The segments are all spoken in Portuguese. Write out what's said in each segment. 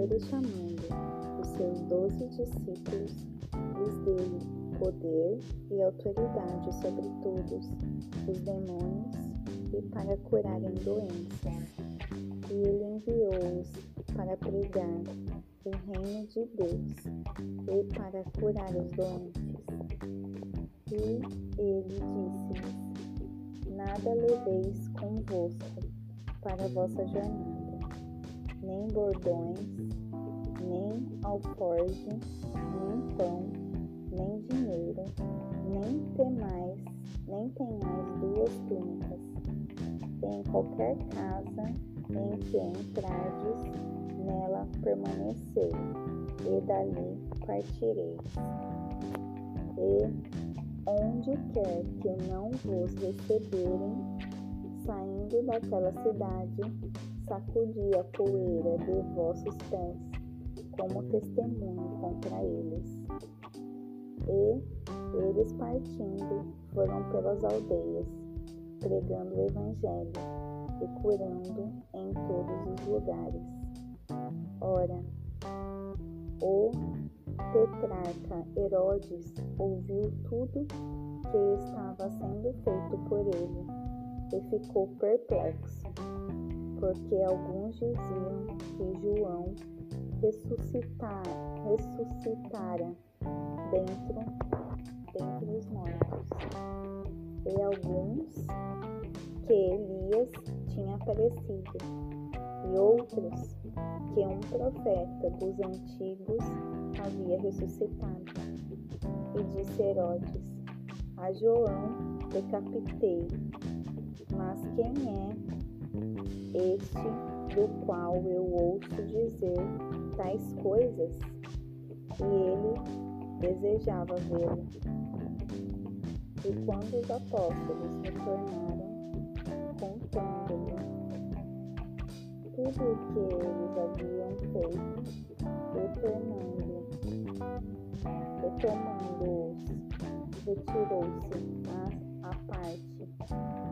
Ele chamando os seus doze discípulos, lhes deu poder e autoridade sobre todos os demônios e para curarem doenças. E ele enviou-os para pregar o reino de Deus e para curar os doentes. E ele disse-lhes: Nada leveis convosco para a vossa jornada, nem bordões, nem alforge, nem pão, nem dinheiro, nem temais, nem tenhais duas túnicas. Em qualquer casa em que entrardes, nela permanecei, e dali partireis. E onde quer que não vos receberem, saindo daquela cidade, sacudi a poeira de vossos pés, como testemunho contra eles. E eles partindo foram pelas aldeias, pregando o Evangelho e curando em todos os lugares. Ora, o tetrarca Herodes ouviu tudo que estava sendo feito por ele e ficou perplexo, porque alguns diziam que João ressuscitara, ressuscitara dentro, dentre os mortos, e alguns que Elias tinha aparecido, e outros que um profeta dos antigos havia ressuscitado. E disse Herodes: A João decapitei, mas quem é este do qual eu ouço dizer tais coisas? E ele desejava vê-lo. E quando os apóstolos retornaram, contando-lhe tudo o que eles haviam feito, retornando, retomando-os, retirou-se à, parte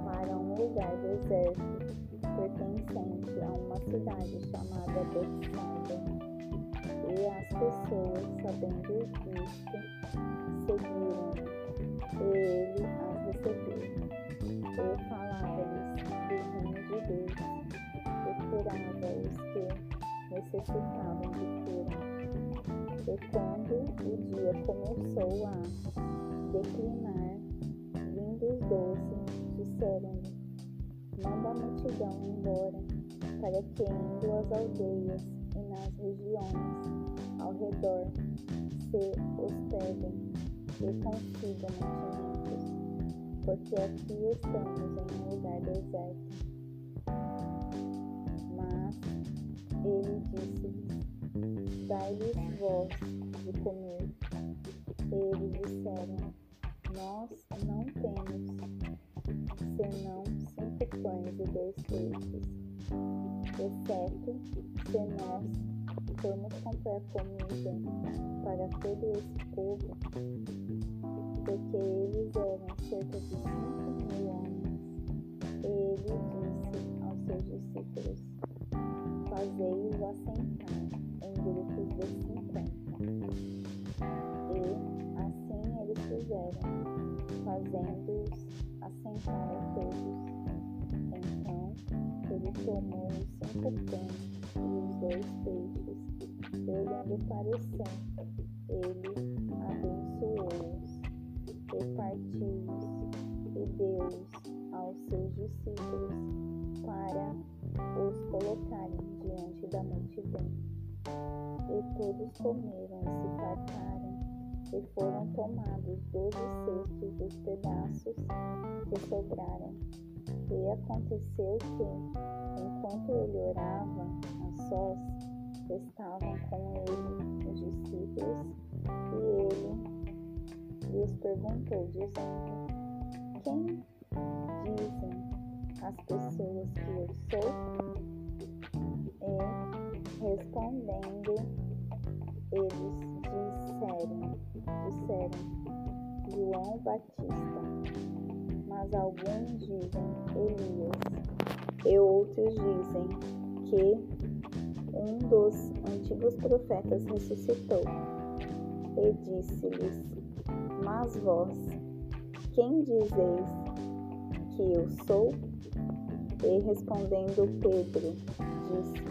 para um lugar deserto, pertencente a uma cidade chamada Betsaida. E as pessoas, sabendo isto, seguiram, e ele as recebeu. E falava-lhes do reino de Deus curava os que necessitavam de cura. E quando o dia começou a declinar, vindo os doze, disseram-lhe: Manda a multidão embora, para que indo às aldeias e nas regiões ao redor se hospedem e consigam mantimentos, porque aqui estamos em um lugar deserto. Ele disse-lhes: Dai-lhes vós de comer. Eles disseram: Nós não temos, senão dois textos. Exceto se nós formos comprar comida para todo esse povo, porque eles eram cerca de 5 mil homens, e ele disse aos seus discípulos: Fazei-os assentar em grupos de 50. Tomou os cinco pães e os dois peixes, e olhando para o ele abençoou-os e partiu-os e deu-os aos seus discípulos para os colocarem diante da multidão. E todos comeram e se fartaram, e foram tomados doze cestos dos pedaços que sobraram. E aconteceu que, enquanto ele orava a sós, estavam com ele os discípulos, e ele lhes perguntou, dizendo: Quem dizem as pessoas que eu sou? E respondendo, eles disseram, disseram João Batista, mas alguns dizem Elias, e outros dizem que um dos antigos profetas ressuscitou e disse-lhes: Mas vós, quem dizeis que eu sou? E respondendo Pedro, disse: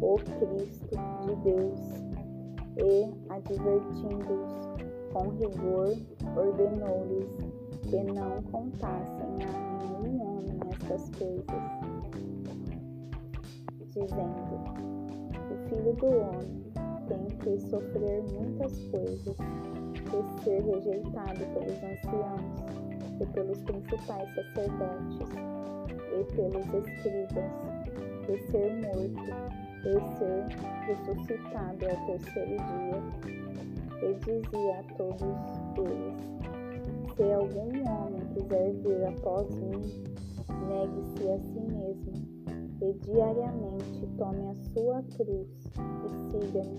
O Cristo de Deus. E, advertindo-os com rigor, ordenou-lhes que não contassem a nenhum homem estas coisas, dizendo: O filho do homem tem que sofrer muitas coisas e ser rejeitado pelos anciãos e pelos principais sacerdotes e pelos escribas e ser morto e ser ressuscitado ao terceiro dia. E dizia a todos eles: Se algum homem quiser vir após mim, negue-se a si mesmo e diariamente tome a sua cruz e siga-me.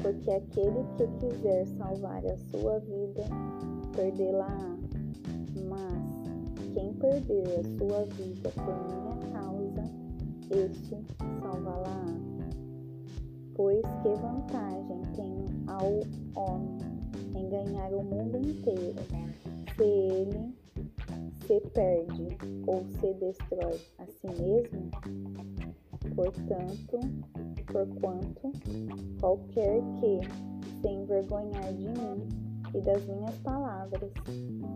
Porque aquele que quiser salvar a sua vida, perdê-la-á. Mas quem perder a sua vida por minha causa, este salvá-la-á. Pois que vantagem tem ao ganhar o mundo inteiro, se ele se perde ou se destrói a si mesmo? Portanto, porquanto qualquer que se envergonhar de mim e das minhas palavras,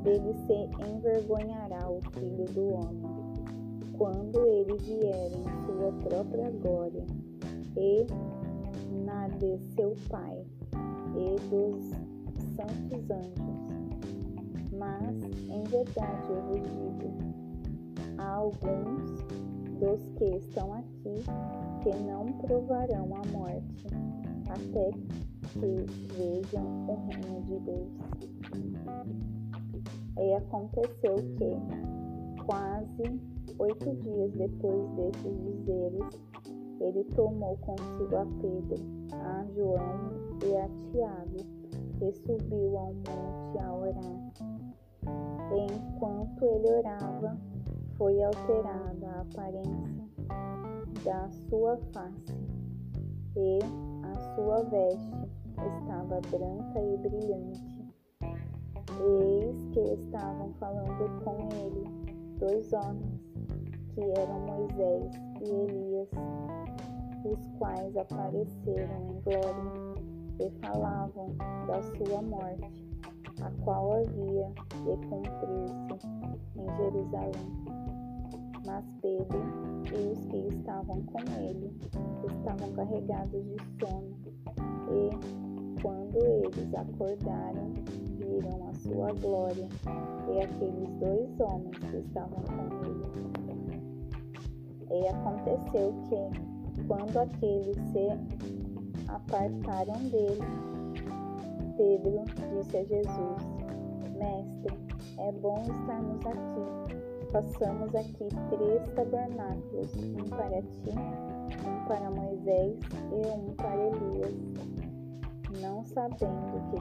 dele se envergonhará o Filho do Homem, quando ele vier em sua própria glória, e na de seu Pai e dos santos anjos. Mas, em verdade, eu vos digo, há alguns dos que estão aqui que não provarão a morte até que vejam o reino de Deus. E aconteceu que, quase oito dias depois desses dizeres, ele tomou consigo a Pedro, a João e a Tiago e subiu ao monte a orar. Enquanto ele orava, foi alterada a aparência da sua face, e a sua veste estava branca e brilhante. Eis que estavam falando com ele dois homens, que eram Moisés e Elias, os quais apareceram em glória e falavam da sua morte, a qual havia de cumprir-se em Jerusalém. Mas Pedro e os que estavam com ele estavam carregados de sono, e, quando eles acordaram, viram a sua glória e aqueles dois homens que estavam com ele. E aconteceu que, quando aqueles se apartaram dele, Pedro disse a Jesus: Mestre, é bom estarmos aqui façamos aqui três tabernáculos, um para ti, um para Moisés e um para Elias, não sabendo o que.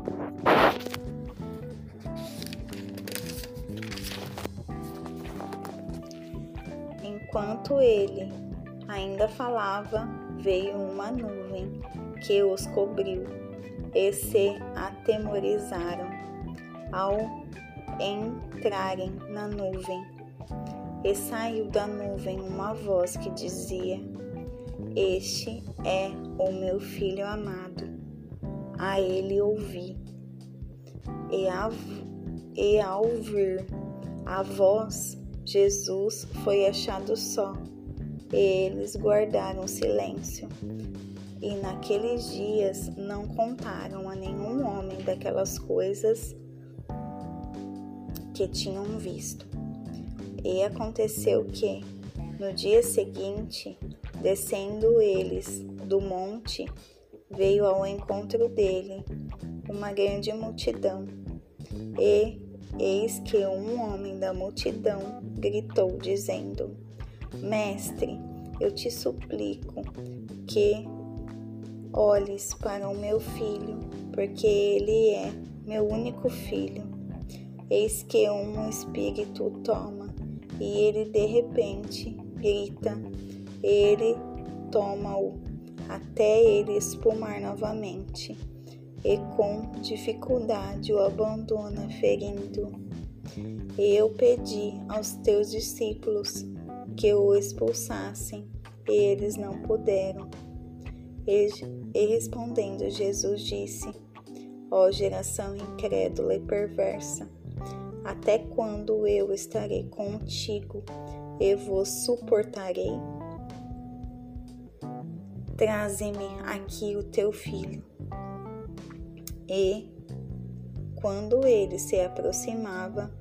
Enquanto ele ainda falava, veio uma nuvem que os cobriu e se atemorizaram ao entrarem na nuvem e saiu da nuvem uma voz que dizia: Este é o meu filho amado, a ele ouvi. E, a, e ao vir a voz, Jesus foi achado só, eles guardaram silêncio. E naqueles dias não contaram a nenhum homem daquelas coisas que tinham visto. E aconteceu que, no dia seguinte, descendo eles do monte, veio ao encontro dele uma grande multidão. E eis que um homem da multidão gritou, dizendo: Mestre, eu te suplico que olhes para o meu filho, porque ele é meu único filho. Eis que um espírito toma e ele de repente grita, ele toma-o até ele espumar novamente, e com dificuldade o abandona, ferindo. Eu pedi aos teus discípulos que o expulsassem, e eles não puderam. E, e respondendo, Jesus disse: Ó geração incrédula e perversa, até quando eu estarei contigo e vos suportarei? Traze-me aqui o teu filho. E, quando ele se aproximava,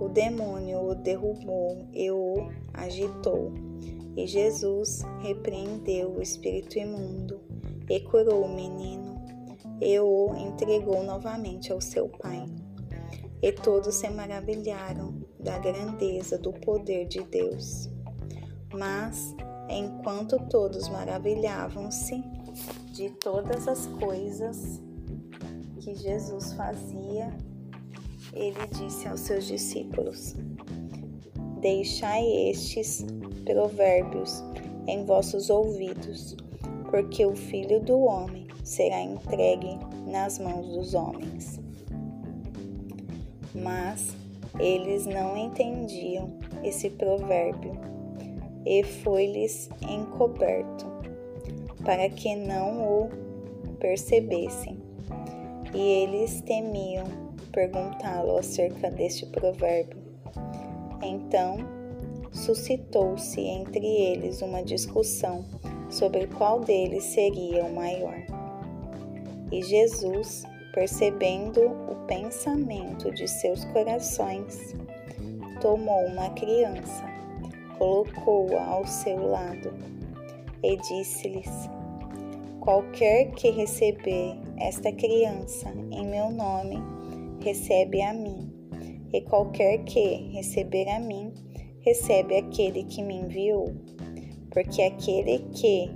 o demônio o derrubou e o agitou. E Jesus repreendeu o espírito imundo e curou o menino e o entregou novamente ao seu pai. E todos se maravilharam da grandeza do poder de Deus. Mas, enquanto todos maravilhavam-se de todas as coisas que Jesus fazia, ele disse aos seus discípulos: Deixai estes provérbios em vossos ouvidos, porque o filho do homem será entregue nas mãos dos homens mas eles não entendiam esse provérbio e foi-lhes encoberto, para que não o percebessem. E eles temiam perguntá-lo acerca deste provérbio. Então suscitou-se entre eles uma discussão sobre qual deles seria o maior. E Jesus percebendo o pensamento de seus corações, tomou uma criança, colocou-a ao seu lado e disse-lhes: Qualquer que receber esta criança em meu nome, recebe a mim, e qualquer que receber a mim, recebe aquele que me enviou. Porque aquele que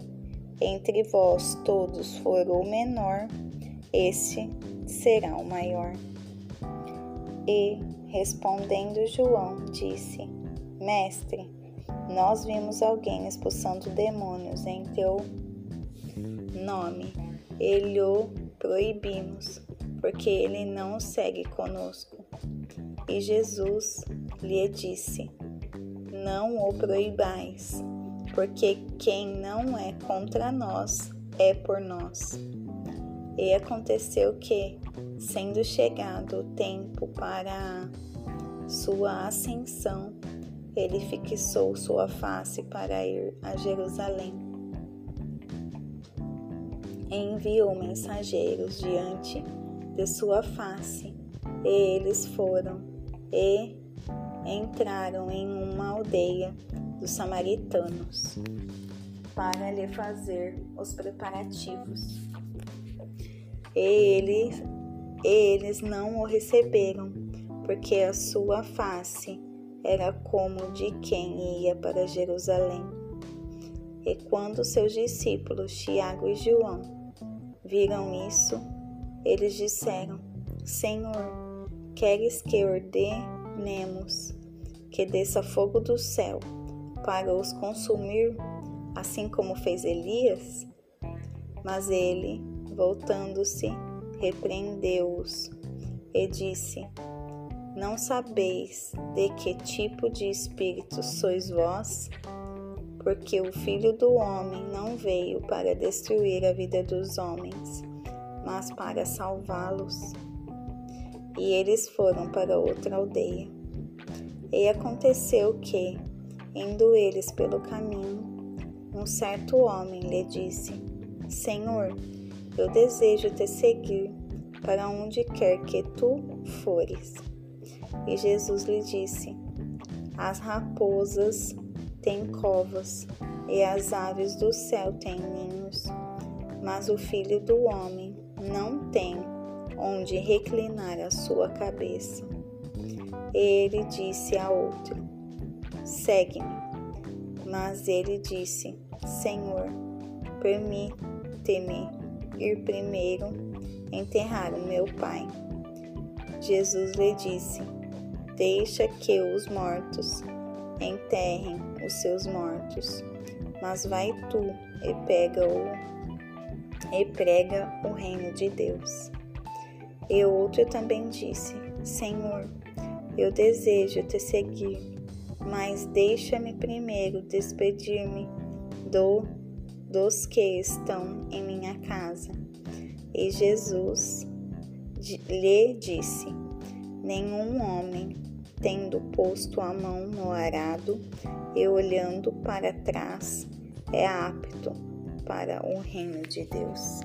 entre vós todos for o menor, esse será o maior. E, respondendo João, disse: Mestre, nós vimos alguém expulsando demônios em teu nome. Ele o proibimos, porque ele não segue conosco. E Jesus lhe disse: Não o proibais, porque quem não é contra nós é por nós. E aconteceu que, sendo chegado o tempo para sua ascensão, ele fixou sua face para ir a Jerusalém. E enviou mensageiros diante de sua face, e eles foram e entraram em uma aldeia dos samaritanos para lhe fazer os preparativos e eles, eles não o receberam, porque a sua face era como de quem ia para Jerusalém. E quando seus discípulos Tiago e João viram isso, eles disseram: Senhor, queres que ordenemos que desça fogo do céu para os consumir, assim como fez Elias? Mas ele voltando-se, repreendeu-os e disse: Não sabeis de que tipo de espírito sois vós? Porque o Filho do Homem não veio para destruir a vida dos homens, mas para salvá-los. E eles foram para outra aldeia. E aconteceu que, indo eles pelo caminho, um certo homem lhe disse: Senhor, eu desejo te seguir para onde quer que tu fores. E Jesus lhe disse: As raposas têm covas e as aves do céu têm ninhos, mas o filho do homem não tem onde reclinar a sua cabeça. Ele disse a outro: Segue-me. Mas ele disse: Senhor, permite-me ir primeiro enterrar o meu pai. Jesus lhe disse: Deixa que os mortos enterrem os seus mortos, mas vai tu e pega-o e prega o reino de Deus. E outro também disse: Senhor, eu desejo te seguir, mas deixa-me primeiro despedir-me do, dos que estão em minha casa. E Jesus lhe disse: Nenhum homem, tendo posto a mão no arado e olhando para trás, é apto para o reino de Deus.